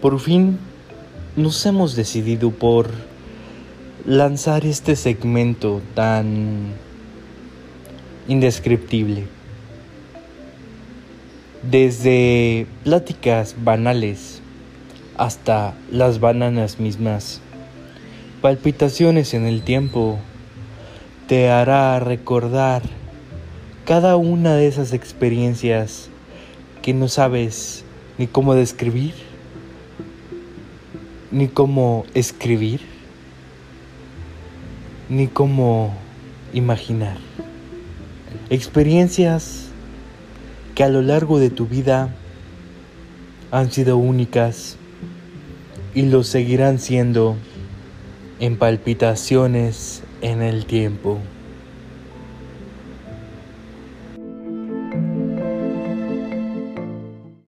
Por fin nos hemos decidido por lanzar este segmento tan indescriptible. Desde pláticas banales hasta las bananas mismas, palpitaciones en el tiempo, te hará recordar cada una de esas experiencias que no sabes ni cómo describir, ni cómo escribir, ni cómo imaginar. Experiencias que a lo largo de tu vida han sido únicas y lo seguirán siendo en palpitaciones en el tiempo.